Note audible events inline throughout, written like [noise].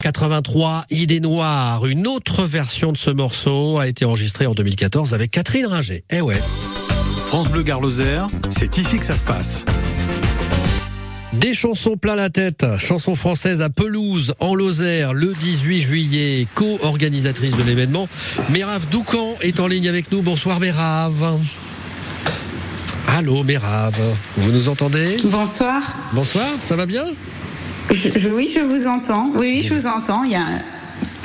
83, Idée Noire. Une autre version de ce morceau a été enregistrée en 2014 avec Catherine Ringer. Eh ouais. France Bleu Gare c'est ici que ça se passe. Des chansons plein la tête, chansons françaises à Pelouse, en Lozère, le 18 juillet, co-organisatrice de l'événement. Mérave Doucan est en ligne avec nous. Bonsoir Mérave. Allô Mérave, vous nous entendez? Bonsoir. Bonsoir, ça va bien? Je, oui, je vous entends. Oui, oui, je vous entends. Il y a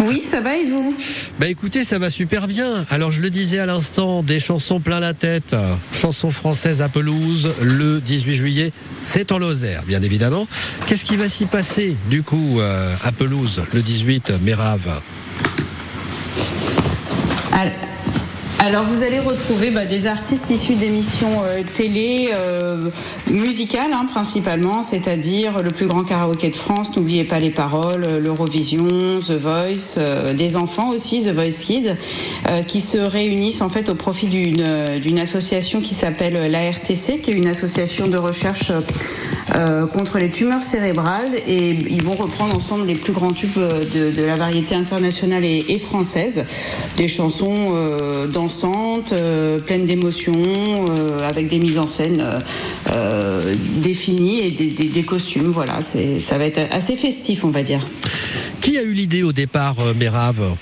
Oui, ça va et vous? Bah écoutez, ça va super bien. Alors je le disais à l'instant, des chansons plein la tête, chansons françaises à Pelouse le 18 juillet, c'est en Lozère, bien évidemment. Qu'est-ce qui va s'y passer du coup euh, à Pelouse le 18 Mérave? Alors vous allez retrouver bah, des artistes issus d'émissions euh, télé euh, musicales hein, principalement, c'est-à-dire le plus grand karaoké de France, n'oubliez pas les paroles, euh, l'Eurovision, The Voice, des enfants aussi, The Voice Kids, qui se réunissent en fait au profit d'une association qui s'appelle l'ARTC, qui est une association de recherche contre les tumeurs cérébrales. Et ils vont reprendre ensemble les plus grands tubes de, la variété internationale et, et française, des chansons dans euh, pleine d'émotions, euh, avec des mises en scène euh, définies et des, costumes. Voilà, ça va être assez festif, on va dire. Qui a eu l'idée au départ, Mérave?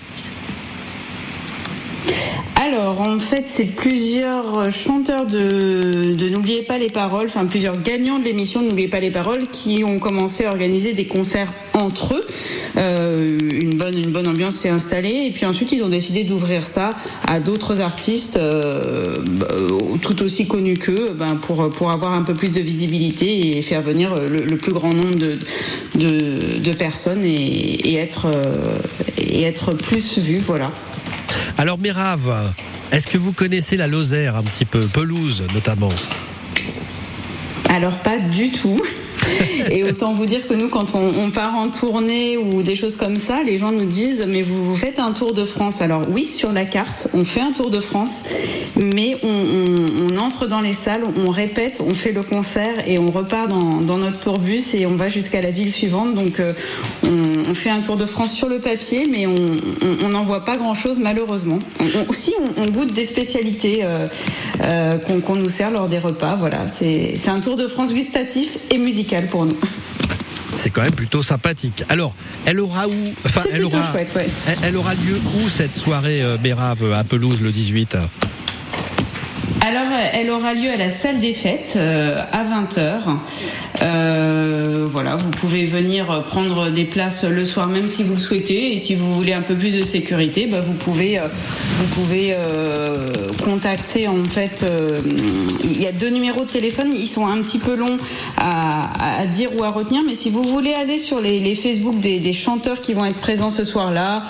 Alors, en fait, c'est plusieurs chanteurs de, N'oubliez pas les paroles, enfin plusieurs gagnants de l'émission N'oubliez pas les paroles qui ont commencé à organiser des concerts entre eux. Euh, une, bonne, ambiance s'est installée. Et puis ensuite, ils ont décidé d'ouvrir ça à d'autres artistes euh, tout aussi connus qu'eux ben, pour, avoir un peu plus de visibilité et faire venir le, plus grand nombre de, de, personnes et, être, euh, et être plus vus. Voilà. Alors Mérave, est-ce que vous connaissez la Lozère un petit peu, Pelouse notamment? Alors pas du tout. Et autant vous dire que nous, quand on, part en tournée ou des choses comme ça, les gens nous disent mais vous, vous faites un tour de France. Alors oui, sur la carte, on fait un tour de France, mais on, entre dans les salles, on répète, on fait le concert et on repart dans, notre tourbus et on va jusqu'à la ville suivante. Donc euh, on, fait un tour de France sur le papier, mais on n'en voit pas grand-chose malheureusement. aussi, on, goûte des spécialités euh, euh, qu'on nous sert lors des repas. Voilà, c'est un tour de France gustatif et musical pour nous. C'est quand même plutôt sympathique. Alors, elle aura où Enfin, elle aura, elle, aura lieu où cette soirée euh, Bérave à Pelouse le 18 alors, elle aura lieu à la salle des fêtes euh, à 20h. Euh, voilà, vous pouvez venir prendre des places le soir même si vous le souhaitez. Et si vous voulez un peu plus de sécurité, bah, vous pouvez, euh, vous pouvez contacter en fait. il y a deux numéros de téléphone. Ils sont un petit peu longs à, dire ou à retenir. Mais si vous voulez aller sur les, Facebook des, chanteurs qui vont être présents ce soir-là,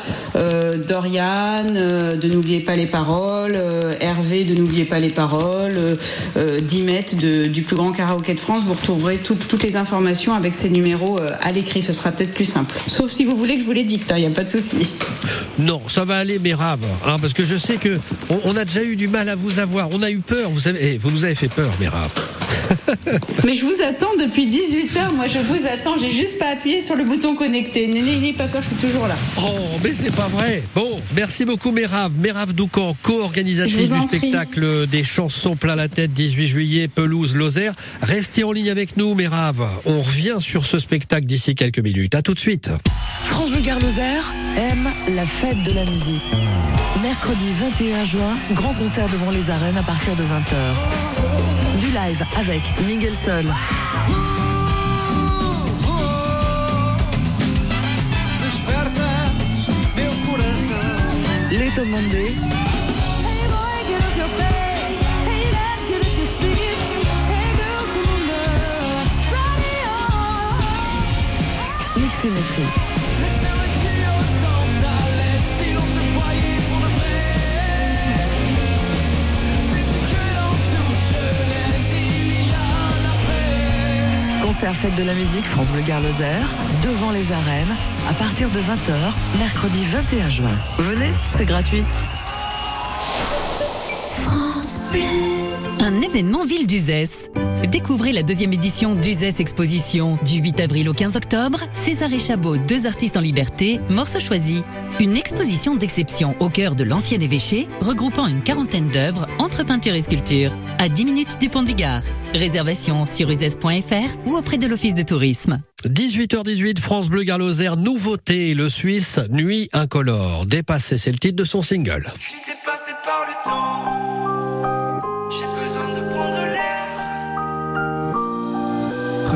Dorian, de N'oubliez pas les paroles, Hervé, de N'oubliez pas les paroles, 10 mètres du plus grand karaoké de France, vous retrouverez tout, toutes les informations avec ces numéros euh, à l'écrit. Ce sera peut-être plus simple. Sauf si vous voulez que je vous les dicte, il hein, n'y a pas de souci. Non, ça va aller, mais rave. Hein, parce que je sais que on, a déjà eu du mal à vous avoir. On a eu peur, vous savez. Eh, vous nous avez fait peur, rave. [laughs] Mais je vous attends depuis 18h. Moi, je vous attends. J'ai juste pas appuyé sur le bouton connecté. N'ayez pas peur, je suis toujours là. Oh, mais c'est pas vrai. Bon, merci beaucoup, Mérave. Mérave Doucan, co-organisatrice du spectacle des chansons plein la tête, 18 juillet, Pelouse, Lozère. Restez en ligne avec nous, Mérave. On revient sur ce spectacle d'ici quelques minutes. À tout de suite. France Bleu Lozère aime la fête de la musique. Mercredi 21 juin, grand concert devant les arènes à partir de 20h. Du live avec Miguel Sol. Leto Monday. Miximétrie. Concert Fête de la musique France Bleu Gare devant les arènes à partir de 20h mercredi 21 juin. Venez, c'est gratuit. France Bleu. Un l'événement Ville d'Uzès. Découvrez la deuxième édition d'Uzès Exposition du 8 avril au 15 octobre. César et Chabot, deux artistes en liberté, morceaux choisis. Une exposition d'exception au cœur de l'ancien évêché, regroupant une quarantaine d'œuvres entre peinture et sculpture, à 10 minutes du pont du Gard. Réservation sur uzès.fr ou auprès de l'Office de tourisme. 18h18, France Bleu Garloser, nouveauté, le Suisse Nuit Incolore. Dépassé, c'est le titre de son single. Je suis dépassé par le temps.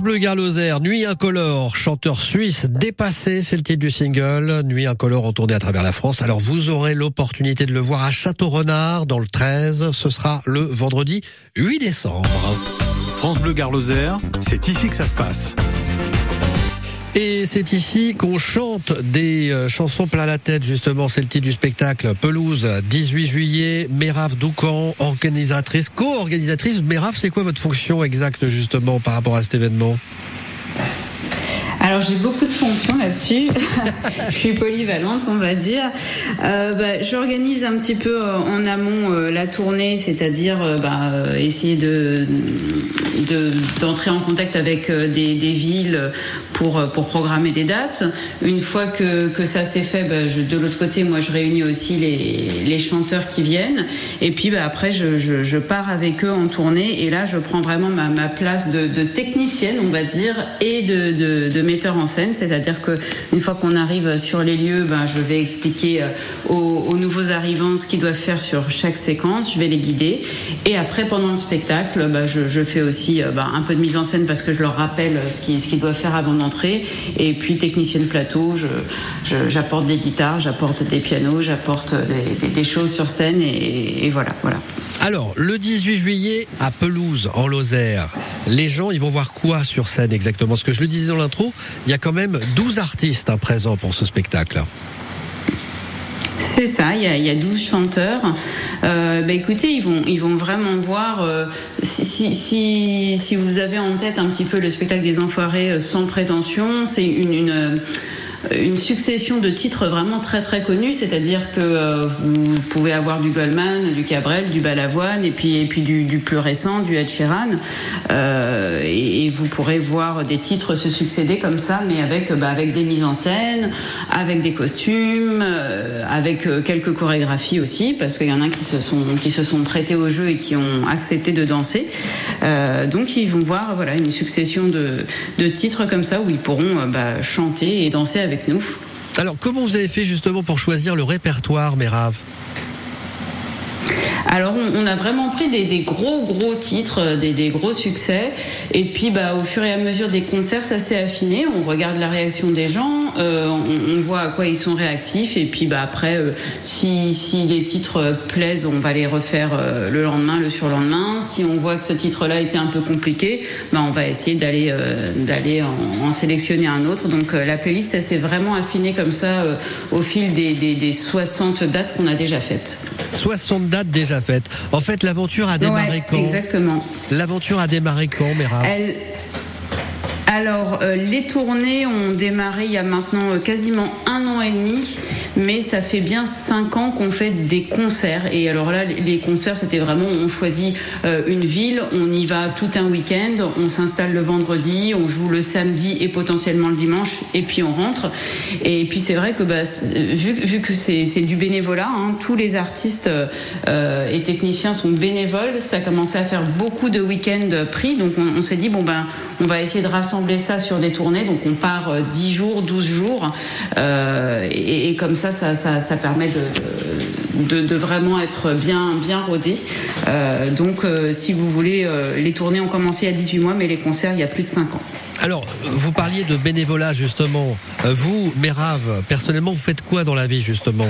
France Bleu Garloser, Nuit Incolore, chanteur suisse dépassé, c'est le titre du single. Nuit Incolore en à travers la France. Alors vous aurez l'opportunité de le voir à Château-Renard dans le 13. Ce sera le vendredi 8 décembre. France Bleu Garloser, c'est ici que ça se passe. Et c'est ici qu'on chante des euh, chansons plein la tête, justement. C'est le titre du spectacle Pelouse, 18 juillet. Mérave Doucan, organisatrice, co-organisatrice. Mérave, c'est quoi votre fonction exacte, justement, par rapport à cet événement? Alors j'ai beaucoup de fonctions là-dessus. [laughs] je suis polyvalente, on va dire. Euh, bah, J'organise un petit peu euh, en amont euh, la tournée, c'est-à-dire euh, bah, essayer de de- d'entrer en contact avec des, villes pour, pour programmer des dates. Une fois que, que ça s'est fait, bah, de l'autre côté, moi je réunis aussi les, les chanteurs qui viennent. Et puis après, je, je, pars avec eux en tournée. Et là, je prends vraiment ma, ma place de, de technicienne, on va dire, et de, de, de metteur en scène. C'est-à-dire que une fois qu'on arrive sur les lieux, ben, je vais expliquer euh, aux, aux nouveaux arrivants ce qu'ils doivent faire sur chaque séquence. Je vais les guider. Et après, pendant le spectacle, ben, je, fais aussi euh, ben, un peu de mise en scène parce que je leur rappelle ce qu'ils ce qu'ils doivent faire avant d'entrer. Et puis, technicienne plateau, je- je- j'apporte des guitares, j'apporte des pianos, j'apporte des choses sur scène. Et, et voilà, voilà. Alors, le 18 juillet, à Pelouse, en Lozère, les gens, ils vont voir quoi sur scène exactement? Parce que je le disais dans l'intro, il y a quand même 12 artistes hein, présents pour ce spectacle. C'est ça. Il y a, il y a 12 chanteurs. Euh, bah, écoutez, ils vont, vraiment voir. euh, si, vous avez en tête un petit peu le spectacle des Enfoirés euh, sans prétention, c'est une, une succession de titres vraiment très très connus, c'est-à-dire que euh, vous pouvez avoir du Goldman, du Cabrel, du Balavoine et puis et puis du, plus récent, du Ed Sheeran, Euh, et, vous pourrez voir des titres se succéder comme ça, mais avec bah, avec des mises en scène, avec des costumes, euh, avec euh, quelques chorégraphies aussi, parce qu'il y en a qui se sont qui se sont prêtés au jeu et qui ont accepté de danser. Euh, donc ils vont voir voilà une succession de, de titres comme ça où ils pourront euh, bah, chanter et danser avec Alors, comment vous avez fait justement pour choisir le répertoire, Mérave Alors on, a vraiment pris des, gros gros titres, euh, des, gros succès, et puis bah, au fur et à mesure des concerts, ça s'est affiné. On regarde la réaction des gens, euh, on, voit à quoi ils sont réactifs, et puis bah, après, euh, si, les titres plaisent, on va les refaire le lendemain, le surlendemain. Si on voit que ce titre-là était un peu compliqué, bah, on va essayer d'aller en, sélectionner un autre. Donc la playlist, ça s'est vraiment affinée comme ça au fil des, des 60 dates qu'on a déjà faites. 60 dates déjà En fait, l'aventure a démarré Ouais, quand Exactement. L'aventure a démarré quand, Elle- Alors, euh, les tournées ont démarré il y a maintenant euh, quasiment un an et demi, mais ça fait bien cinq ans qu'on fait des concerts. Et alors là, les concerts, c'était vraiment, on choisit euh, une ville, on y va tout un week-end, on s'installe le vendredi, on joue le samedi et potentiellement le dimanche, et puis on rentre. Et puis c'est vrai que bah, vu, que c'est du bénévolat, hein, tous les artistes euh, et techniciens sont bénévoles, ça a commencé à faire beaucoup de week-ends pris, donc on, s'est dit, bon ben, on va essayer de rassembler ça sur des tournées, donc on part euh, 10 jours, 12 jours, euh, et, et comme ça, ça, ça permet de, vraiment être bien, bien rodé. Euh, donc euh, si vous voulez, euh, les tournées ont commencé a 18 mois, mais les concerts, il y a plus de 5 ans. Alors, vous parliez de bénévolat justement. Vous, Mérave, personnellement, vous faites quoi dans la vie justement?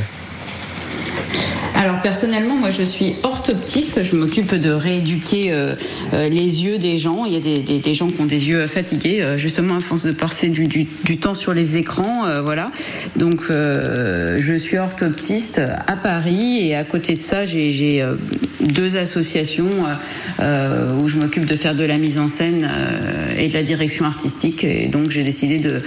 Alors personnellement, moi je suis orthoptiste, je m'occupe de rééduquer euh, euh, les yeux des gens. Il y a des, des- gens qui ont des yeux fatigués, euh, justement à force de passer du, du- du temps sur les écrans, voilà. Donc je suis orthoptiste à Paris et à côté de ça, j'ai deux associations où je m'occupe de faire de la mise en scène et de la direction artistique. Et donc j'ai décidé de,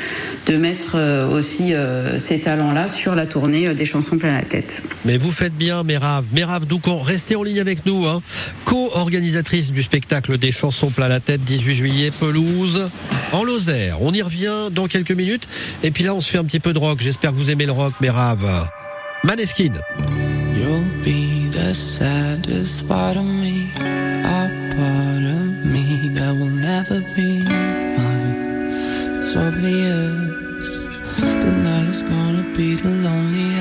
de mettre aussi ces talents-là sur la tournée des chansons plein la tête. Mais vous faites Mérave. Mérave Doucan, restez en ligne avec nous. Hein. Co-organisatrice du spectacle des chansons plein la tête, 18 juillet, pelouse, en Lozère. On y revient dans quelques minutes. Et puis là, on se fait un petit peu de rock. J'espère que vous aimez le rock, Mérave. Maneskin. You'll be the saddest part of me, a part of me that will never be mine. It's tonight is gonna be the.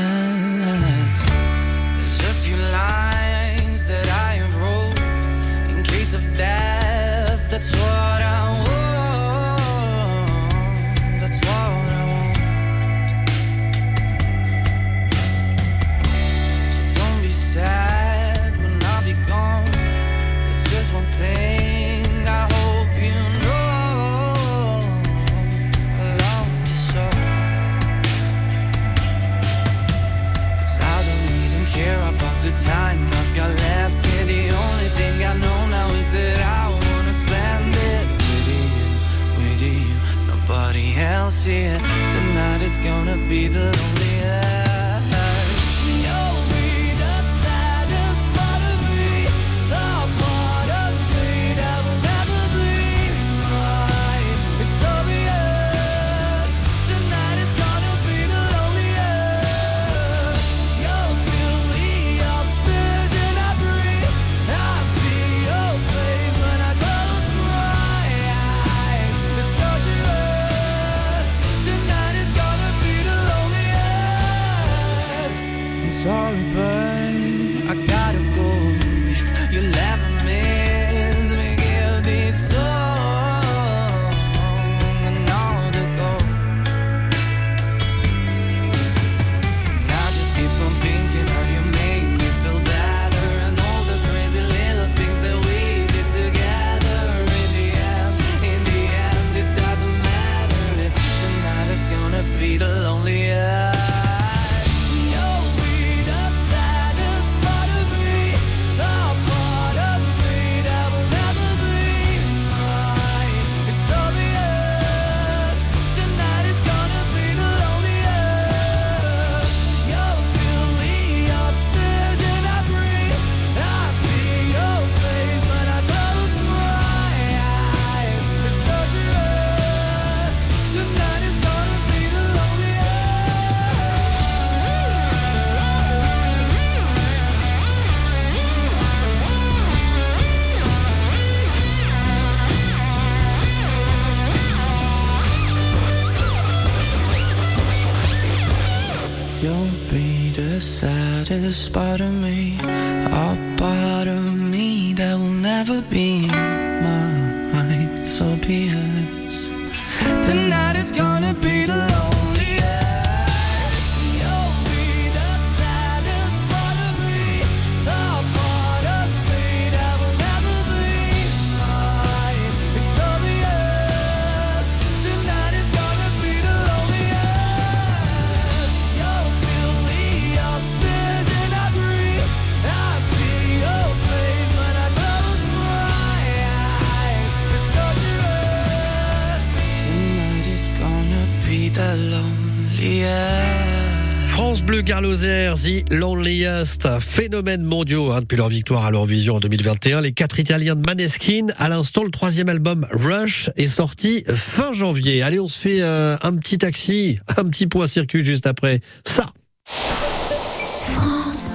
Phénomène mondiaux hein, depuis leur victoire à l'Eurovision en 2021. Les quatre Italiens de Maneskin, à l'instant le troisième album Rush est sorti fin janvier. Allez, on se fait euh, un petit taxi, [laughs] un petit point circuit juste après ça.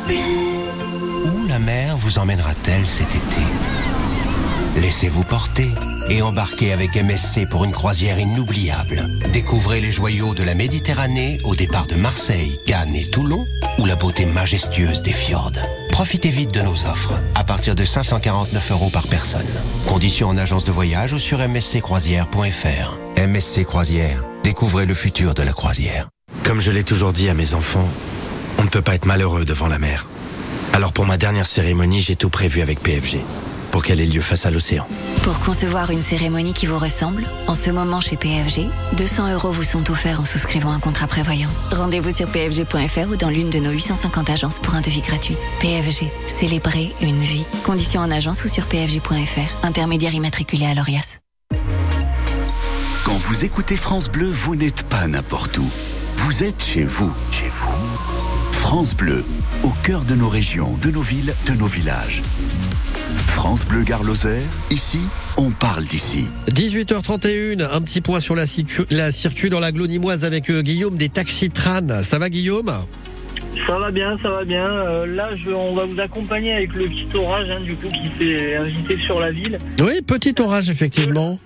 Où la mer vous emmènera-t-elle cet été? Laissez-vous porter et embarquez avec MSC pour une croisière inoubliable. Découvrez les joyaux de la Méditerranée au départ de Marseille, Cannes et Toulon ou la beauté majestueuse des fjords. Profitez vite de nos offres à partir de 549 euros par personne. Conditions en agence de voyage ou sur msccroisière.fr. MSC Croisière, découvrez le futur de la croisière. Comme je l'ai toujours dit à mes enfants, on ne peut pas être malheureux devant la mer. Alors pour ma dernière cérémonie, j'ai tout prévu avec PFG pour qu'elle ait lieu face à l'océan. Pour concevoir une cérémonie qui vous ressemble, en ce moment chez PFG, 200 euros vous sont offerts en souscrivant un contrat prévoyance. Rendez-vous sur pfg.fr ou dans l'une de nos 850 agences pour un devis gratuit. PFG, célébrer une vie. Conditions en agence ou sur pfg.fr. Intermédiaire immatriculé à l'ORIAS. Quand vous écoutez France Bleu, vous n'êtes pas n'importe où. Vous êtes chez vous. Chez vous. France Bleu, au cœur de nos régions, de nos villes, de nos villages. France Bleu Gare Lozère, ici, on parle d'ici. 18h31, un petit point sur la, circu- la circuit dans la Glonimoise avec euh, Guillaume des Taxitran. Ça va Guillaume? Ça va bien, ça va bien. Euh, là, je, on va vous accompagner avec le petit orage, hein, du coup, qui s'est invité sur la ville Oui, petit orage effectivement.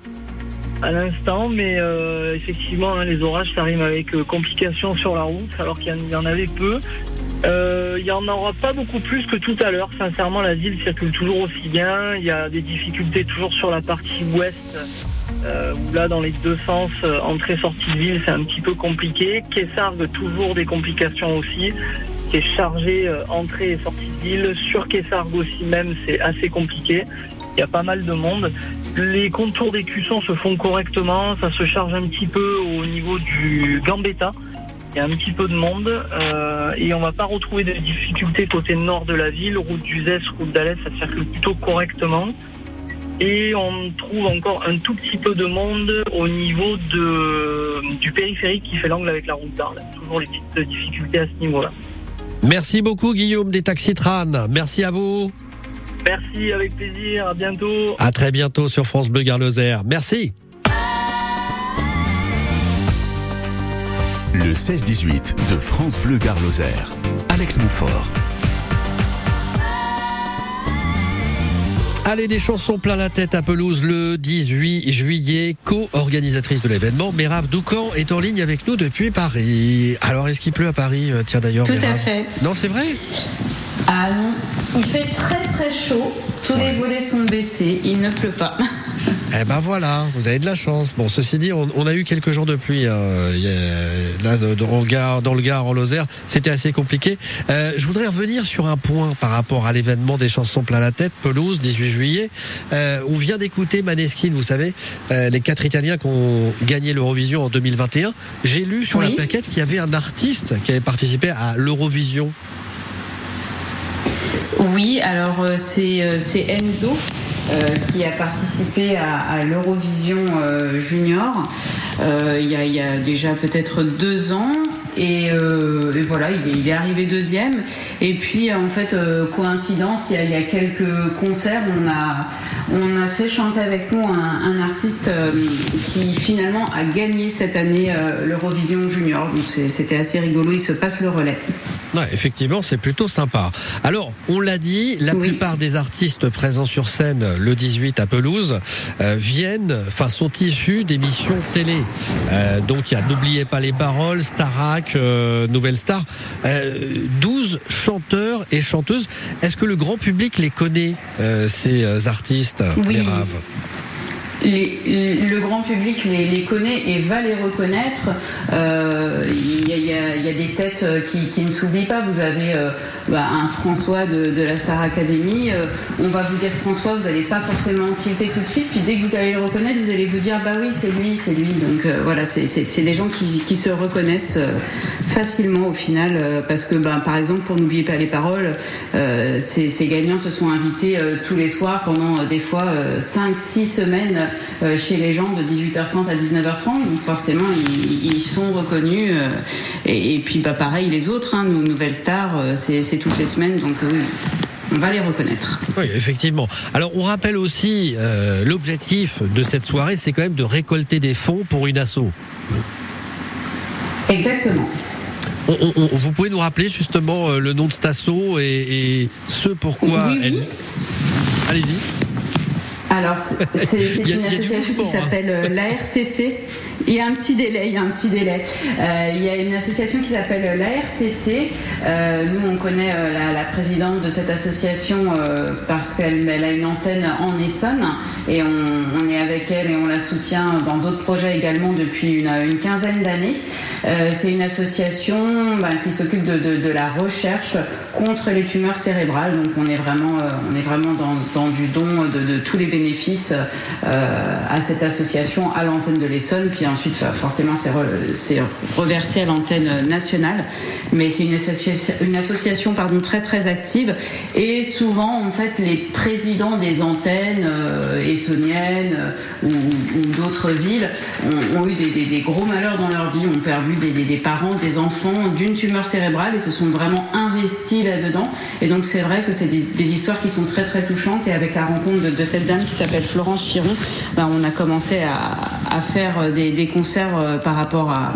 à l'instant, mais euh, effectivement, hein, les orages, ça rime avec euh, complications sur la route, alors qu'il y en avait peu. Euh, Il y en aura pas beaucoup plus que tout à l'heure. Sincèrement, la ville circule toujours aussi bien. Il y a des difficultés toujours sur la partie ouest, euh, où là, dans les deux sens, euh, entrée-sortie de ville, c'est un petit peu compliqué. Kessargues, toujours des complications aussi. C'est chargé euh, entrée et sortie de ville. Sur Kessargues aussi même, c'est assez compliqué. Il y a pas mal de monde. Les contours des cuissons se font correctement. Ça se charge un petit peu au niveau du Gambetta. Il y a un petit peu de monde euh, et on va pas retrouver de difficultés côté nord de la ville, route d'Uzès, route d'Alès, ça circule plutôt correctement. Et on trouve encore un tout petit peu de monde au niveau de, du périphérique qui fait l'angle avec la route d'Arles. Toujours les petites difficultés à ce niveau-là. Merci beaucoup Guillaume des Taxitran. Merci à vous. Merci, avec plaisir, à bientôt. À très bientôt sur France Bleu Gare Lozère. Merci. Le 16-18 de France Bleu Gare Lozère. Alex Moufort. Allez, des chansons plein la tête à pelouse le 18 juillet, co-organisatrice de l'événement. Mérave Doucan est en ligne avec nous depuis Paris. Alors, est-ce qu'il pleut à Paris euh, Tiens d'ailleurs, Tout à fait. Non, c'est vrai Ah non, il fait très très chaud. Tous les volets sont baissés, il ne pleut pas. [laughs] Eh ben voilà, vous avez de la chance. Bon, ceci dit, on, on a eu quelques jours de pluie euh, a- là dans, le Gard, dans le Gard, en Lozère. C'était assez compliqué. Euh, je voudrais revenir sur un point par rapport à l'événement des chansons plein la tête, pelouse, 18 juillet. Euh, on vient d'écouter Maneskin, vous savez, euh, les quatre Italiens qui ont gagné l'Eurovision en 2021. J'ai lu sur la plaquette qu'il y avait un artiste qui avait participé à l'Eurovision. Oui, alors c'est Enzo qui a participé à, l'Eurovision euh, Junior. euh, il, y a, il y a déjà peut-être deux ans. Et, euh, et voilà, il est, il est arrivé deuxième. Et puis, en fait, euh, coïncidence, il y, a, il y a quelques concerts, on a, on a fait chanter avec nous un, un artiste euh, qui finalement a gagné cette année euh, l'Eurovision Junior. Donc c'était assez rigolo, il se passe le relais. Ouais, effectivement, c'est plutôt sympa. Alors, on l'a dit, la plupart des artistes présents sur scène le 18 à Pelouse euh, viennent, enfin, sont issus d'émissions télé. Euh, donc, il y a N'oubliez pas les paroles, Starac, euh, Nouvelle Star. Euh, 12 chanteurs et chanteuses. Est-ce que le grand public les connaît, euh, ces euh, artistes, Oui. les raves? Le grand public les, connaît et va les reconnaître. Euh, Il y, a- des têtes euh, qui, ne s'oublient pas. Vous avez euh, bah, un François de, la Star Academy. On va vous dire François, vous n'allez pas forcément tilter tout de suite. Puis dès que vous allez le reconnaître, vous allez vous dire bah oui, c'est lui, c'est lui. Donc voilà, c'est des gens qui, se reconnaissent facilement au final. parce que bah, par exemple, pour n'oublier pas les paroles, ces, gagnants se sont invités tous les soirs pendant des fois 5-6 semaines chez les gens de 18h30 à 19h30. Donc forcément, ils, ils sont reconnus. euh, et, et puis bah, pareil, les autres, hein, nos nouvelles stars, euh, c'est toutes les semaines. Donc euh, oui, on va les reconnaître. Oui, effectivement. Alors, on rappelle aussi euh, l'objectif de cette soirée, c'est quand même de récolter des fonds pour une asso. Exactement. On- on- on- vous pouvez nous rappeler justement euh, le nom de cette asso et, et ce pourquoi Oui, oui. elle. Allez-y. Alors, c'est une association qui hein. s'appelle euh, l'ARTC. Il y a un petit délai, il y a un petit délai. Euh, il y a une association qui s'appelle l'ARTC. Euh, nous, on connaît euh, la, présidente de cette association parce qu'elle elle a une antenne en Essonne et on, est avec elle et on la soutient dans d'autres projets également depuis une, quinzaine d'années. C'est une association bah, qui s'occupe de, la recherche contre les tumeurs cérébrales. Donc on est vraiment, on est vraiment dans, du don de, de tous les bénéfices à cette association, à l'antenne de l'Essonne. Puis ensuite, forcément, c'est re- reversé à l'antenne nationale. Mais c'est une association, pardon, très très active. Et souvent, en fait, les présidents des antennes euh, essonniennes euh, ou, d'autres villes ont, eu des, gros malheurs dans leur vie, ont perdu des, parents, des enfants d'une tumeur cérébrale et se sont vraiment investis là-dedans. Et donc c'est vrai que c'est des, histoires qui sont très très touchantes. Et avec la rencontre de, cette dame qui s'appelle Florence Chiron, ben, on a commencé à faire des, des concerts euh, par rapport à,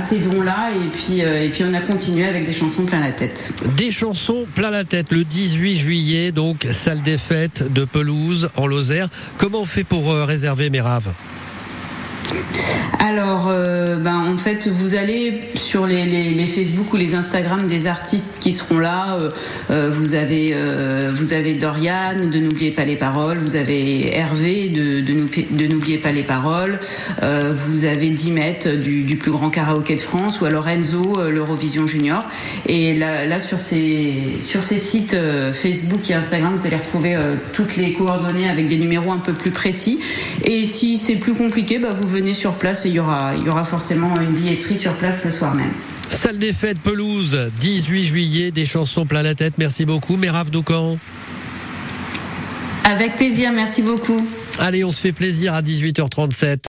ces dons-là. Et puis, euh, et puis on a continué avec des chansons plein la tête. Des chansons plein la tête le 18 juillet, donc salle des fêtes de Pelouse en Lozère. Comment on fait pour euh, réserver mes raves Alors, euh, ben, en fait, vous allez sur les, Facebook ou les Instagram des artistes qui seront là. Euh, euh, vous avez, vous avez Dorian de N'oubliez pas les paroles. Vous avez Hervé de, de N'oubliez- pas les paroles. Vous avez Dimet du, plus grand karaoké de France ou alors Enzo l'Eurovision Junior. Et là, sur ces sur ces sites Facebook et Instagram, vous allez retrouver toutes les coordonnées avec des numéros un peu plus précis. Et si c'est plus compliqué, bah, vous venez sur place et il y aura, il y aura forcément une billetterie sur place le soir même. Salle des fêtes Pelouse, 18 juillet, des chansons plein la tête. Merci beaucoup, Mérave Doucan. Avec plaisir, merci beaucoup. Allez, on se fait plaisir à 18h37.